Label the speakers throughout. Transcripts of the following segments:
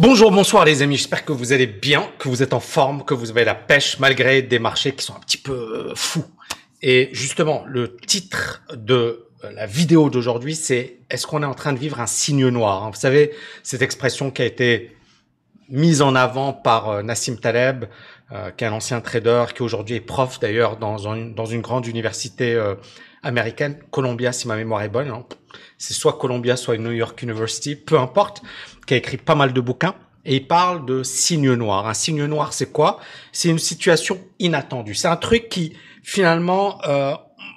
Speaker 1: Bonjour, bonsoir les amis, j'espère que vous allez bien, que vous êtes en forme, que vous avez la pêche malgré des marchés qui sont un petit peu euh, fous. Et justement, le titre de euh, la vidéo d'aujourd'hui, c'est est-ce qu'on est en train de vivre un signe noir? Vous savez, cette expression qui a été mise en avant par euh, Nassim Taleb, qui est un ancien trader, qui aujourd'hui est prof d'ailleurs dans, une grande université américaine, Columbia si ma mémoire est bonne. Hein. C'est soit Columbia, soit New York University, peu importe, qui a écrit pas mal de bouquins. Et il parle de signe noir. Un signe noir, c'est quoi? C'est une situation inattendue. C'est un truc qui, finalement, euh,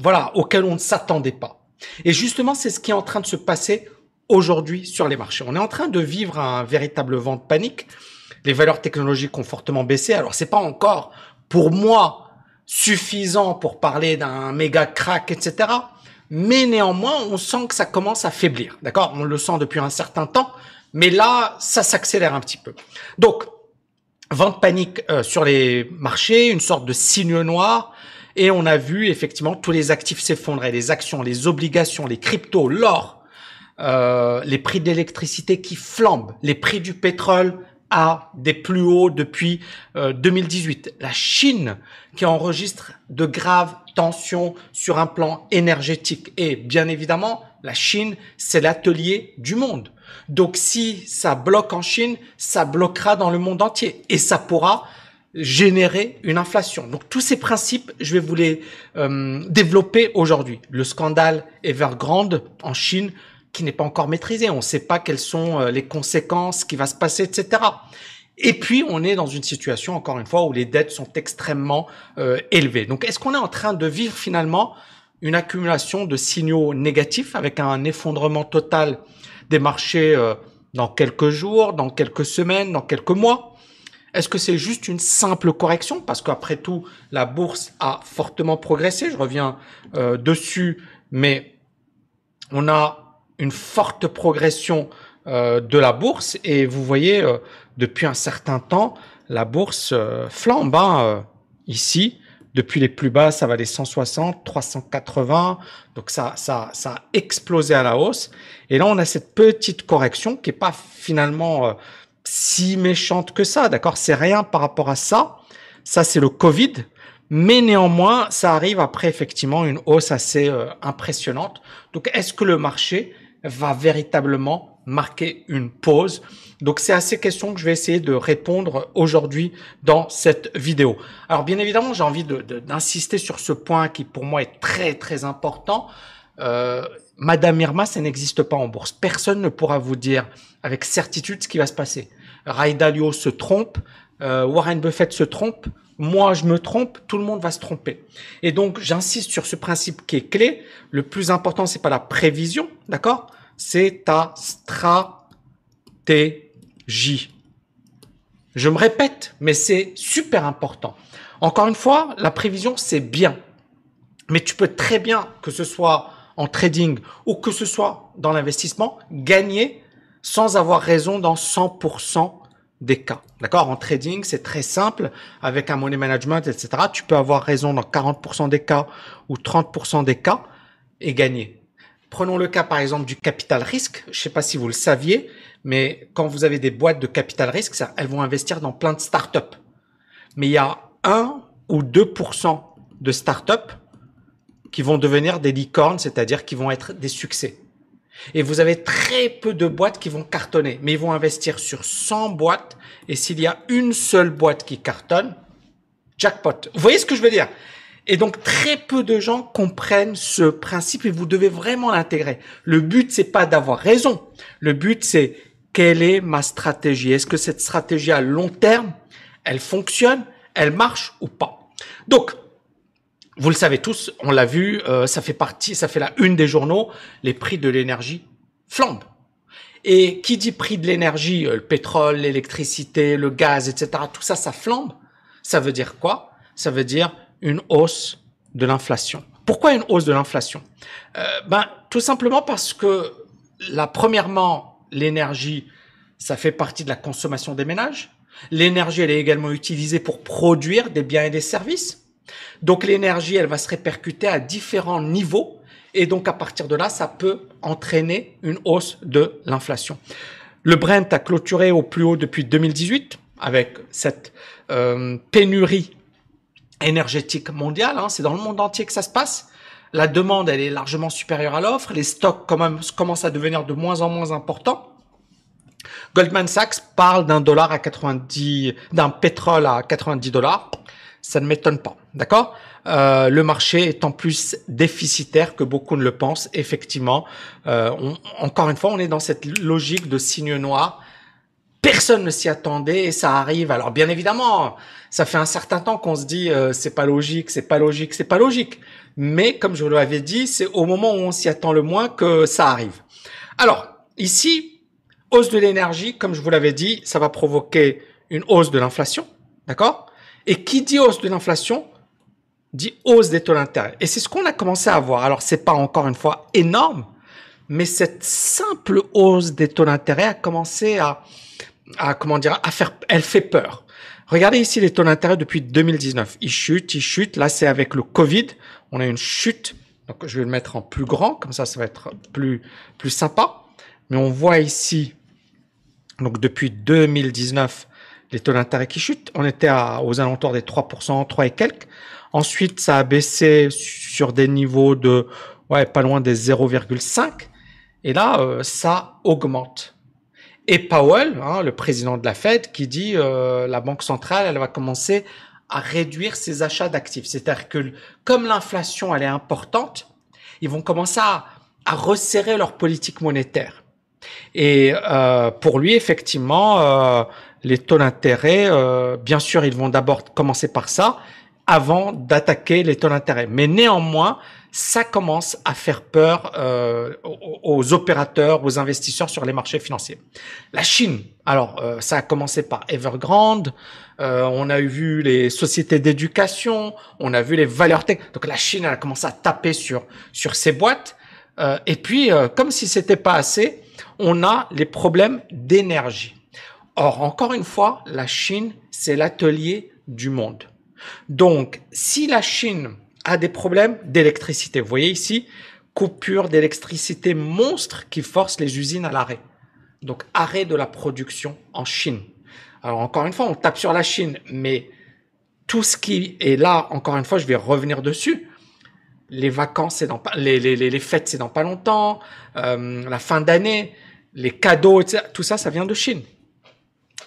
Speaker 1: voilà, auquel on ne s'attendait pas. Et justement, c'est ce qui est en train de se passer aujourd'hui sur les marchés. On est en train de vivre un véritable vent de panique. Les valeurs technologiques ont fortement baissé. Alors, c'est pas encore, pour moi, suffisant pour parler d'un méga crack, etc. Mais néanmoins, on sent que ça commence à faiblir. D'accord? On le sent depuis un certain temps, mais là, ça s'accélère un petit peu. Donc, vente panique euh, sur les marchés, une sorte de signe noir. Et on a vu effectivement tous les actifs s'effondrer, les actions, les obligations, les cryptos, l'or, euh, les prix d'électricité qui flambent, les prix du pétrole à des plus hauts depuis 2018. Euh, la Chine qui enregistre de graves tensions sur un plan énergétique. Et bien évidemment, la Chine, c'est l'atelier du monde. Donc si ça bloque en Chine, ça bloquera dans le monde entier. Et ça pourra générer une inflation. Donc tous ces principes, je vais vous les euh, développer aujourd'hui. Le scandale Evergrande en Chine, qui n'est pas encore maîtrisé. On ne sait pas quelles sont euh, les conséquences, ce qui va se passer, etc. Et puis, on est dans une situation, encore une fois, où les dettes sont extrêmement euh, élevées. Donc, est-ce qu'on est en train de vivre finalement une accumulation de signaux négatifs avec un effondrement total des marchés euh, dans quelques jours, dans quelques semaines, dans quelques mois? Est-ce que c'est juste une simple correction? Parce qu'après tout, la bourse a fortement progressé. Je reviens dessus, mais on a une forte progression euh, de la bourse. Et vous voyez euh, depuis un certain temps la bourse euh, flambe hein, ici. Depuis les plus bas ça va des 160 380 donc ça ça ça a explosé à la hausse. Et là on a cette petite correction qui est pas finalement si méchante que ça d'accord? C'est rien par rapport à ça. Ça c'est le Covid. Mais néanmoins, ça arrive après effectivement une hausse assez impressionnante. Donc, est-ce que le marché va véritablement marquer une pause. Donc c'est à ces questions que je vais essayer de répondre aujourd'hui dans cette vidéo. Alors bien évidemment, j'ai envie d'insister sur ce point qui pour moi est très très important. Euh, Madame Irma, ça n'existe pas en bourse. Personne ne pourra vous dire avec certitude ce qui va se passer. Ray Dalio se trompe, euh, Warren Buffett se trompe, moi je me trompe, tout le monde va se tromper. Et donc j'insiste sur ce principe qui est clé. Le plus important, c'est pas la prévision, d'accord? C'est ta stratégie. Je me répète, mais c'est super important. Encore une fois, la prévision, c'est bien. Mais tu peux très bien, que ce soit en trading ou que ce soit dans l'investissement, gagner sans avoir raison dans 100% des cas. D'accord? En trading, c'est très simple. Avec un money management, etc., tu peux avoir raison dans 40% des cas ou 30% des cas et gagner. Prenons le cas, par exemple, du capital risque. Je ne sais pas si vous le saviez, mais quand vous avez des boîtes de capital risque, elles vont investir dans plein de startups. Mais il y a 1 ou 2% de startups qui vont devenir des licornes, c'est-à-dire qui vont être des succès. Et vous avez très peu de boîtes qui vont cartonner, mais ils vont investir sur 100 boîtes. Et s'il y a une seule boîte qui cartonne, jackpot. Vous voyez ce que je veux dire? Et donc très peu de gens comprennent ce principe et vous devez vraiment l'intégrer. Le but c'est pas d'avoir raison. Le but c'est quelle est ma stratégie? Est-ce que cette stratégie à long terme, elle fonctionne, elle marche ou pas? Donc vous le savez tous, on l'a vu, euh, ça fait partie, ça fait la une des journaux, les prix de l'énergie flambent. Et qui dit prix de l'énergie, euh, le pétrole, l'électricité, le gaz, etc., tout ça, ça flambe. Ça veut dire quoi? Ça veut dire une hausse de l'inflation. Pourquoi une hausse de l'inflation? Euh, Ben, tout simplement parce que, la premièrement, l'énergie, ça fait partie de la consommation des ménages. L'énergie, elle est également utilisée pour produire des biens et des services. Donc l'énergie, elle va se répercuter à différents niveaux et donc à partir de là, ça peut entraîner une hausse de l'inflation. Le Brent a clôturé au plus haut depuis 2018 avec cette euh, pénurie énergétique mondiale. Hein. C'est dans le monde entier que ça se passe. La demande, elle est largement supérieure à l'offre. Les stocks quand même, commencent à devenir de moins en moins importants. Goldman Sachs parle d'un dollar à 90, d'un pétrole à 90 dollars. Ça ne m'étonne pas, d'accord? Euh, Le marché est en plus déficitaire que beaucoup ne le pensent. Effectivement, euh, encore une fois, on est dans cette logique de signe noir. Personne ne s'y attendait et ça arrive. Alors bien évidemment, ça fait un certain temps qu'on se dit euh, c'est pas logique, c'est pas logique, c'est pas logique. Mais comme je vous l'avais dit, c'est au moment où on s'y attend le moins que ça arrive. Alors ici, hausse de l'énergie, comme je vous l'avais dit, ça va provoquer une hausse de l'inflation, d'accord? Et qui dit hausse de l'inflation dit hausse des taux d'intérêt. Et c'est ce qu'on a commencé à voir. Alors c'est pas encore une fois énorme, mais cette simple hausse des taux d'intérêt a commencé à, à comment dire, à faire, elle fait peur. Regardez ici les taux d'intérêt depuis 2019. Ils chutent, ils chutent. Là, c'est avec le Covid. On a une chute. Donc, je vais le mettre en plus grand. Comme ça, ça va être plus, plus sympa. Mais on voit ici donc depuis 2019, les taux d'intérêt qui chutent. On était aux alentours des 3%, 3 et quelques. Ensuite, ça a baissé sur des niveaux de ouais, pas loin des 0,5. Et là, euh, ça augmente. Et Powell, hein, le président de la Fed, qui dit euh, la Banque centrale, elle va commencer à réduire ses achats d'actifs. C'est-à-dire que comme l'inflation, elle est importante, ils vont commencer à, à resserrer leur politique monétaire. Et euh, pour lui, effectivement, euh, les taux d'intérêt, euh, bien sûr, ils vont d'abord commencer par ça avant d'attaquer les taux d'intérêt. Mais néanmoins, ça commence à faire peur euh, aux, opérateurs, aux investisseurs sur les marchés financiers. La Chine, alors euh, ça a commencé par Evergrande, euh, on a vu les sociétés d'éducation, on a vu les valeurs tech. Donc la Chine elle a commencé à taper sur sur ces boîtes. et puis, comme si c'était pas assez, on a les problèmes d'énergie. Or, encore une fois, la Chine, c'est l'atelier du monde. Donc, si la Chine a des problèmes d'électricité, vous voyez ici, coupure d'électricité monstre qui force les usines à l'arrêt. Donc, arrêt de la production en Chine. Alors, encore une fois, on tape sur la Chine, mais tout ce qui est là, encore une fois, je vais revenir dessus. Les vacances, c'est dans pas, les, les, les, fêtes, c'est dans pas longtemps. Euh, la fin d'année, les cadeaux, tout ça, ça vient de Chine.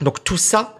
Speaker 1: Donc tout ça,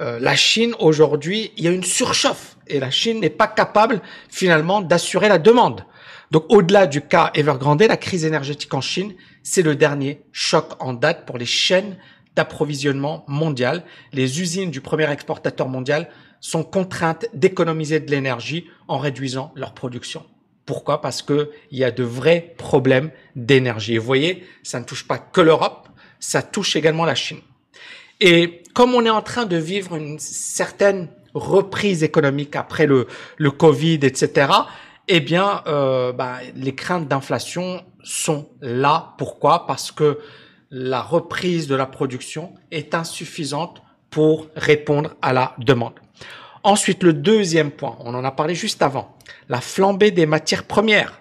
Speaker 1: euh, la Chine aujourd'hui, il y a une surchauffe et la Chine n'est pas capable finalement d'assurer la demande. Donc au-delà du cas Evergrande, la crise énergétique en Chine, c'est le dernier choc en date pour les chaînes d'approvisionnement mondial. Les usines du premier exportateur mondial sont contraintes d'économiser de l'énergie en réduisant leur production. Pourquoi? Parce que il y a de vrais problèmes d'énergie. Et vous voyez, ça ne touche pas que l'Europe, ça touche également la Chine. Et comme on est en train de vivre une certaine reprise économique après le, Covid, etc., eh bien, euh, bah, les craintes d'inflation sont là. Pourquoi? Parce que la reprise de la production est insuffisante pour répondre à la demande. Ensuite, le deuxième point, on en a parlé juste avant, la flambée des matières premières,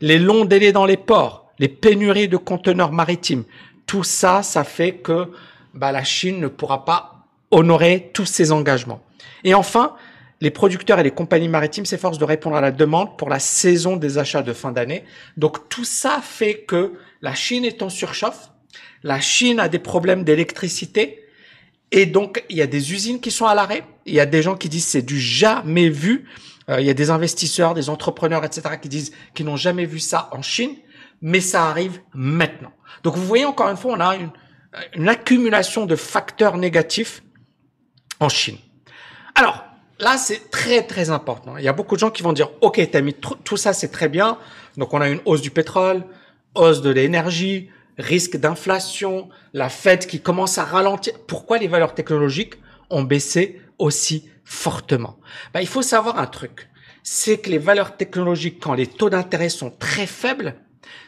Speaker 1: les longs délais dans les ports, les pénuries de conteneurs maritimes. Tout ça, ça fait que bah, la Chine ne pourra pas honorer tous ses engagements. Et enfin, les producteurs et les compagnies maritimes s'efforcent de répondre à la demande pour la saison des achats de fin d'année. Donc tout ça fait que la Chine est en surchauffe, la Chine a des problèmes d'électricité, et donc, il y a des usines qui sont à l'arrêt. Il y a des gens qui disent c'est du jamais vu. Euh, il y a des investisseurs, des entrepreneurs, etc., qui disent qu'ils n'ont jamais vu ça en Chine, mais ça arrive maintenant. Donc, vous voyez encore une fois, on a une, une accumulation de facteurs négatifs en Chine. Alors, là, c'est très, très important. Il y a beaucoup de gens qui vont dire, OK, tu as mis tout ça, c'est très bien. Donc, on a une hausse du pétrole, hausse de l'énergie, risque d'inflation, la Fed qui commence à ralentir. Pourquoi les valeurs technologiques ont baissé aussi fortement? Ben, Il faut savoir un truc, c'est que les valeurs technologiques, quand les taux d'intérêt sont très faibles,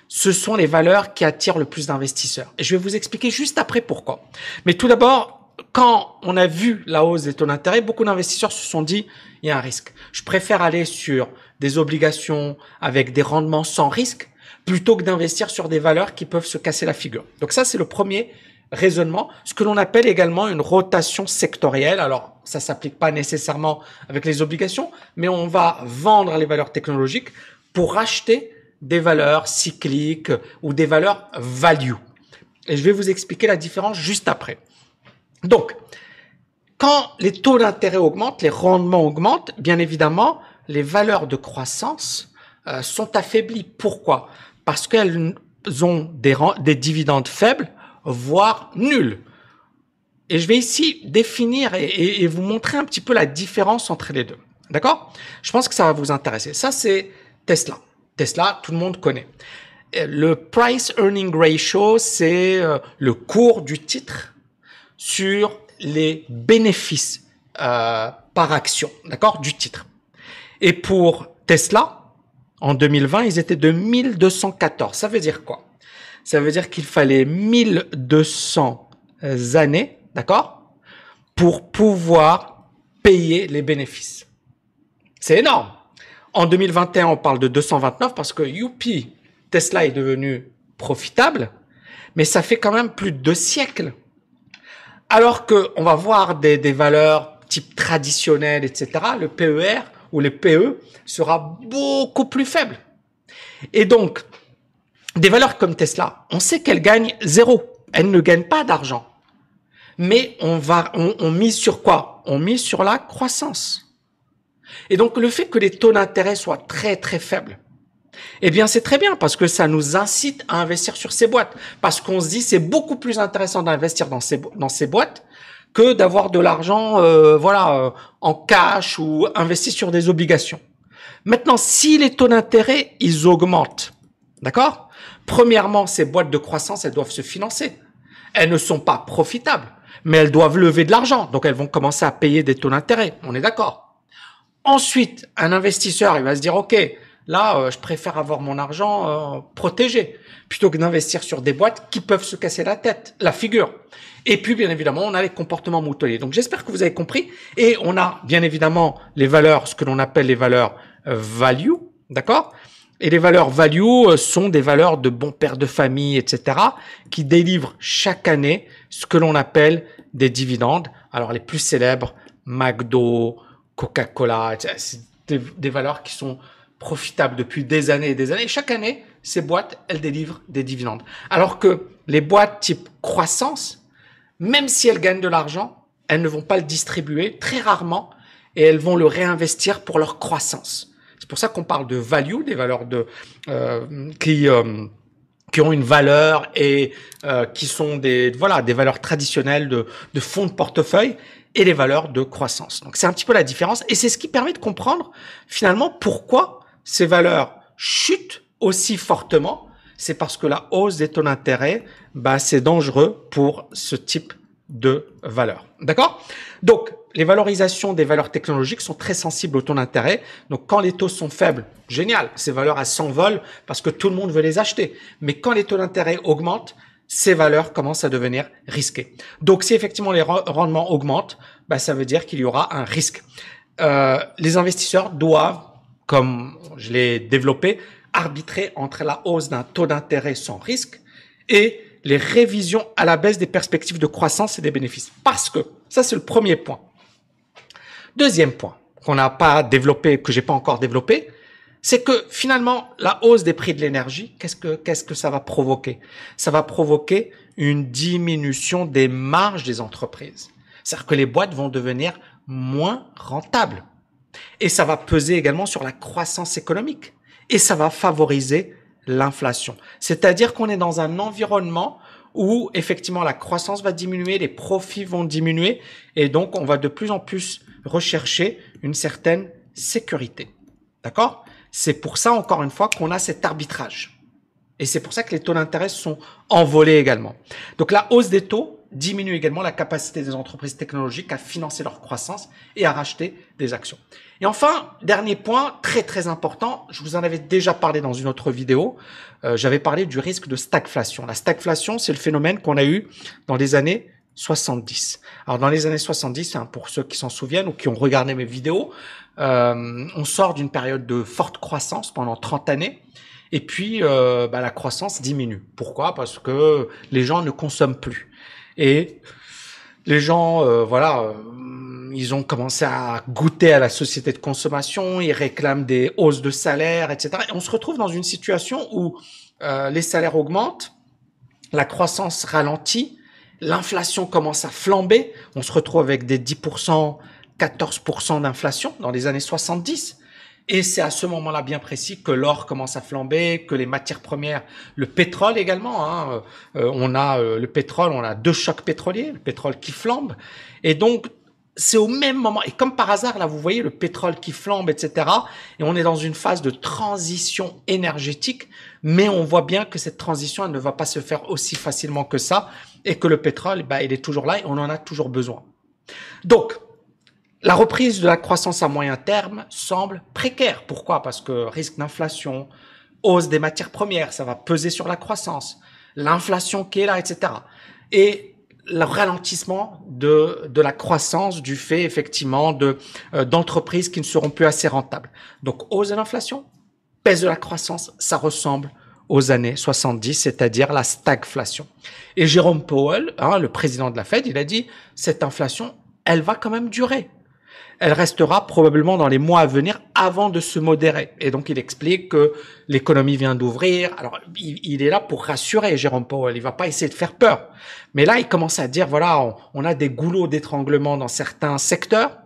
Speaker 1: ce sont les valeurs qui attirent le plus d'investisseurs. Et je vais vous expliquer juste après pourquoi. Mais tout d'abord, quand on a vu la hausse des taux d'intérêt, beaucoup d'investisseurs se sont dit, il y a un risque. Je préfère aller sur des obligations avec des rendements sans risque plutôt que d'investir sur des valeurs qui peuvent se casser la figure. Donc ça, c'est le premier raisonnement ce que l'on appelle également une rotation sectorielle. Alors, ça s'applique pas nécessairement avec les obligations, mais on va vendre les valeurs technologiques pour acheter des valeurs cycliques ou des valeurs value. Et je vais vous expliquer la différence juste après. Donc, quand les taux d'intérêt augmentent, les rendements augmentent, bien évidemment, les valeurs de croissance euh, sont affaiblies. Pourquoi? Parce qu'elles ont des, des dividendes faibles, voire nuls. Et je vais ici définir et, et, vous montrer un petit peu la différence entre les deux. D'accord? Je pense que ça va vous intéresser. Ça, c'est Tesla. Tesla, tout le monde connaît. Le price earning ratio, c'est euh, le cours du titre sur les bénéfices euh, par action, d'accord, du titre. Et pour Tesla, en 2020, ils étaient de 1214. Ça veut dire quoi? Ça veut dire qu'il fallait 1200 années, d'accord, pour pouvoir payer les bénéfices. C'est énorme. En 2021, on parle de 229 parce que youpi, Tesla est devenu profitable, mais ça fait quand même plus de deux siècles. Alors que on va voir des, valeurs type traditionnelles, etc., le PER ou le PE sera beaucoup plus faible. Et donc, des valeurs comme Tesla, on sait qu'elles gagnent zéro. Elles ne gagnent pas d'argent. Mais on va, on mise sur quoi? On mise sur la croissance. Et donc, le fait que les taux d'intérêt soient très, très faibles, eh bien, c'est très bien parce que ça nous incite à investir sur ces boîtes. Parce qu'on se dit, c'est beaucoup plus intéressant d'investir dans ces, dans ces boîtes que d'avoir de l'argent, euh, voilà, euh, en cash ou investi sur des obligations. Maintenant, si les taux d'intérêt, ils augmentent, d'accord? Premièrement, ces boîtes de croissance, elles doivent se financer. Elles ne sont pas profitables, mais elles doivent lever de l'argent. Donc, elles vont commencer à payer des taux d'intérêt. On est d'accord Ensuite, un investisseur, il va se dire, OK, Là, euh, je préfère avoir mon argent euh, protégé plutôt que d'investir sur des boîtes qui peuvent se casser la tête, la figure. Et puis, bien évidemment, on a les comportements moutonniers. Donc, j'espère que vous avez compris. Et on a, bien évidemment, les valeurs, ce que l'on appelle les valeurs euh, value, d'accord? Et les valeurs value sont des valeurs de bons pères de famille, etc., qui délivrent chaque année ce que l'on appelle des dividendes. Alors, les plus célèbres, McDo, Coca-Cola, c'est des, des valeurs qui sont profitable depuis des années et des années. Chaque année, ces boîtes, elles délivrent des dividendes. Alors que les boîtes type croissance, même si elles gagnent de l'argent, elles ne vont pas le distribuer très rarement et elles vont le réinvestir pour leur croissance. C'est pour ça qu'on parle de value, des valeurs de euh, qui euh, qui ont une valeur et euh, qui sont des voilà des valeurs traditionnelles de fonds de portefeuille et les valeurs de croissance. Donc c'est un petit peu la différence et c'est ce qui permet de comprendre finalement pourquoi ces valeurs chutent aussi fortement, c'est parce que la hausse des taux d'intérêt, bah, c'est dangereux pour ce type de valeur. D'accord? Donc, les valorisations des valeurs technologiques sont très sensibles aux taux d'intérêt. Donc, quand les taux sont faibles, génial, ces valeurs s'envolent parce que tout le monde veut les acheter. Mais quand les taux d'intérêt augmentent, ces valeurs commencent à devenir risquées. Donc, si effectivement les rendements augmentent, bah, ça veut dire qu'il y aura un risque. Euh, les investisseurs doivent comme je l'ai développé, arbitrer entre la hausse d'un taux d'intérêt sans risque et les révisions à la baisse des perspectives de croissance et des bénéfices. Parce que ça, c'est le premier point. Deuxième point qu'on n'a pas développé, que j'ai pas encore développé, c'est que finalement, la hausse des prix de l'énergie, qu'est-ce que, qu'est-ce que ça va provoquer? Ça va provoquer une diminution des marges des entreprises. C'est-à-dire que les boîtes vont devenir moins rentables. Et ça va peser également sur la croissance économique. Et ça va favoriser l'inflation. C'est-à-dire qu'on est dans un environnement où effectivement la croissance va diminuer, les profits vont diminuer, et donc on va de plus en plus rechercher une certaine sécurité. D'accord? C'est pour ça, encore une fois, qu'on a cet arbitrage. Et c'est pour ça que les taux d'intérêt sont envolés également. Donc la hausse des taux diminue également la capacité des entreprises technologiques à financer leur croissance et à racheter des actions. Et enfin, dernier point très très important, je vous en avais déjà parlé dans une autre vidéo, euh, j'avais parlé du risque de stagflation. La stagflation, c'est le phénomène qu'on a eu dans les années 70. Alors dans les années 70, hein, pour ceux qui s'en souviennent ou qui ont regardé mes vidéos, euh, on sort d'une période de forte croissance pendant 30 années. Et puis, euh, bah, la croissance diminue. Pourquoi? Parce que les gens ne consomment plus. Et les gens, euh, voilà, euh, ils ont commencé à goûter à la société de consommation, ils réclament des hausses de salaire, etc. Et on se retrouve dans une situation où euh, les salaires augmentent, la croissance ralentit, l'inflation commence à flamber, on se retrouve avec des 10%, 14% d'inflation dans les années 70. Et c'est à ce moment-là bien précis que l'or commence à flamber, que les matières premières, le pétrole également. Hein, euh, on a euh, le pétrole, on a deux chocs pétroliers, le pétrole qui flambe. Et donc c'est au même moment. Et comme par hasard, là, vous voyez le pétrole qui flambe, etc. Et on est dans une phase de transition énergétique, mais on voit bien que cette transition, elle ne va pas se faire aussi facilement que ça, et que le pétrole, bah, il est toujours là et on en a toujours besoin. Donc, la reprise de la croissance à moyen terme semble précaire. Pourquoi? Parce que risque d'inflation, hausse des matières premières, ça va peser sur la croissance, l'inflation qui est là, etc. Et le ralentissement de, de la croissance du fait effectivement de euh, d'entreprises qui ne seront plus assez rentables. Donc hausse de l'inflation, baisse de la croissance, ça ressemble aux années 70, c'est-à-dire la stagflation. Et Jérôme Powell, hein, le président de la Fed, il a dit cette inflation, elle va quand même durer elle restera probablement dans les mois à venir avant de se modérer. Et donc il explique que l'économie vient d'ouvrir. Alors il, est là pour rassurer Jérôme Powell. Il va pas essayer de faire peur. Mais là il commence à dire voilà, on, a des goulots d'étranglement dans certains secteurs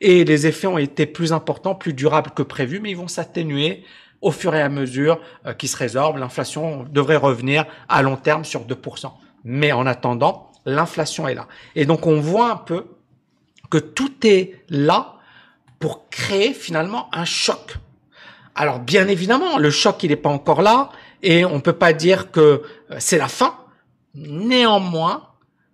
Speaker 1: et les effets ont été plus importants, plus durables que prévu, mais ils vont s'atténuer au fur et à mesure euh, qu'ils se résorbent. L'inflation devrait revenir à long terme sur 2%. Mais en attendant, l'inflation est là. Et donc on voit un peu que tout est là pour créer finalement un choc. Alors bien évidemment, le choc il n'est pas encore là et on peut pas dire que euh, c'est la fin. Néanmoins,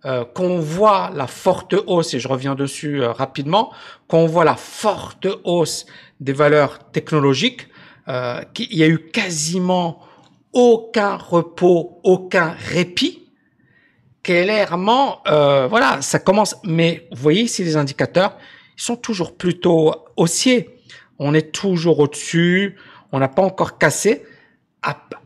Speaker 1: euh, qu'on voit la forte hausse, et je reviens dessus euh, rapidement, qu'on voit la forte hausse des valeurs technologiques, euh, qu'il y a eu quasiment aucun repos, aucun répit clairement, euh, voilà, ça commence. Mais vous voyez ici les indicateurs, ils sont toujours plutôt haussiers. On est toujours au-dessus. On n'a pas encore cassé.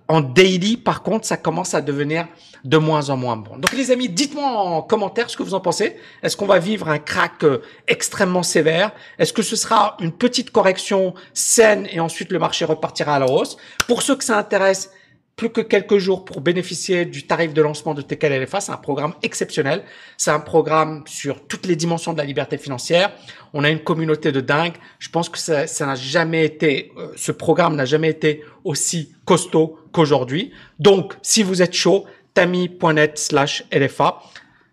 Speaker 1: En daily, par contre, ça commence à devenir de moins en moins bon. Donc les amis, dites-moi en commentaire ce que vous en pensez. Est-ce qu'on va vivre un crack euh, extrêmement sévère? Est-ce que ce sera une petite correction saine et ensuite le marché repartira à la hausse? Pour ceux que ça intéresse, plus que quelques jours pour bénéficier du tarif de lancement de TKLFA. C'est un programme exceptionnel. C'est un programme sur toutes les dimensions de la liberté financière. On a une communauté de dingue. Je pense que ça, n'a jamais été, euh, ce programme n'a jamais été aussi costaud qu'aujourd'hui. Donc, si vous êtes chaud, tami.net slash LFA.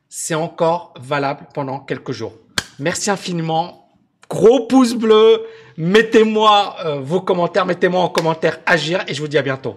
Speaker 1: C'est encore valable pendant quelques jours. Merci infiniment. Gros pouce bleu. Mettez-moi euh, vos commentaires. Mettez-moi en commentaire agir et je vous dis à bientôt.